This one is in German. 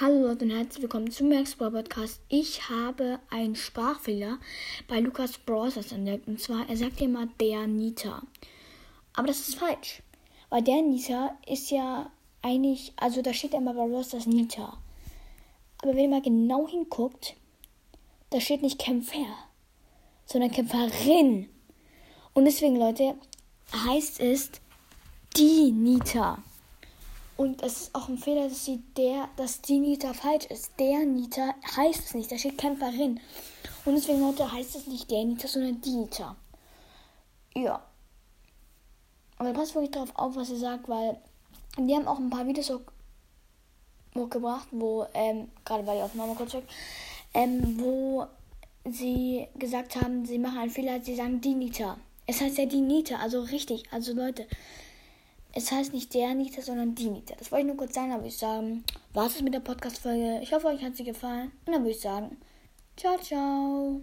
Hallo Leute und herzlich willkommen zum Max Brawl Podcast. Ich habe einen Sprachfehler bei Lukas Brawlers entdeckt. Und zwar, er sagt immer der Nita. Aber das ist falsch. Weil der Nita ist ja eigentlich, also da steht immer bei Ross das Nita. Aber wenn ihr mal genau hinguckt, da steht nicht Kämpfer, sondern Kämpferin. Und deswegen, Leute, heißt es die Nita. Und es ist auch ein Fehler, dass, die, der, dass die Nita falsch ist. Der Nita heißt es nicht, da steht Kämpferin. Und deswegen, Leute, heißt es nicht der Nita, sondern die Nita. Ja. Aber passt wirklich darauf auf, was ihr sagt, weil die haben auch ein paar Videos hochgebracht, wo, ähm, gerade war die Aufnahme kurz weg, ähm, wo sie gesagt haben, sie machen einen Fehler, sie sagen die Nita. Es heißt ja die Nita, also richtig, also Leute, es heißt nicht der Nita, sondern die Nita. Das wollte ich nur kurz sagen, aber ich sagen, war es mit der Podcast-Folge. Ich hoffe, euch hat sie gefallen. Und dann würde ich sagen, ciao, ciao.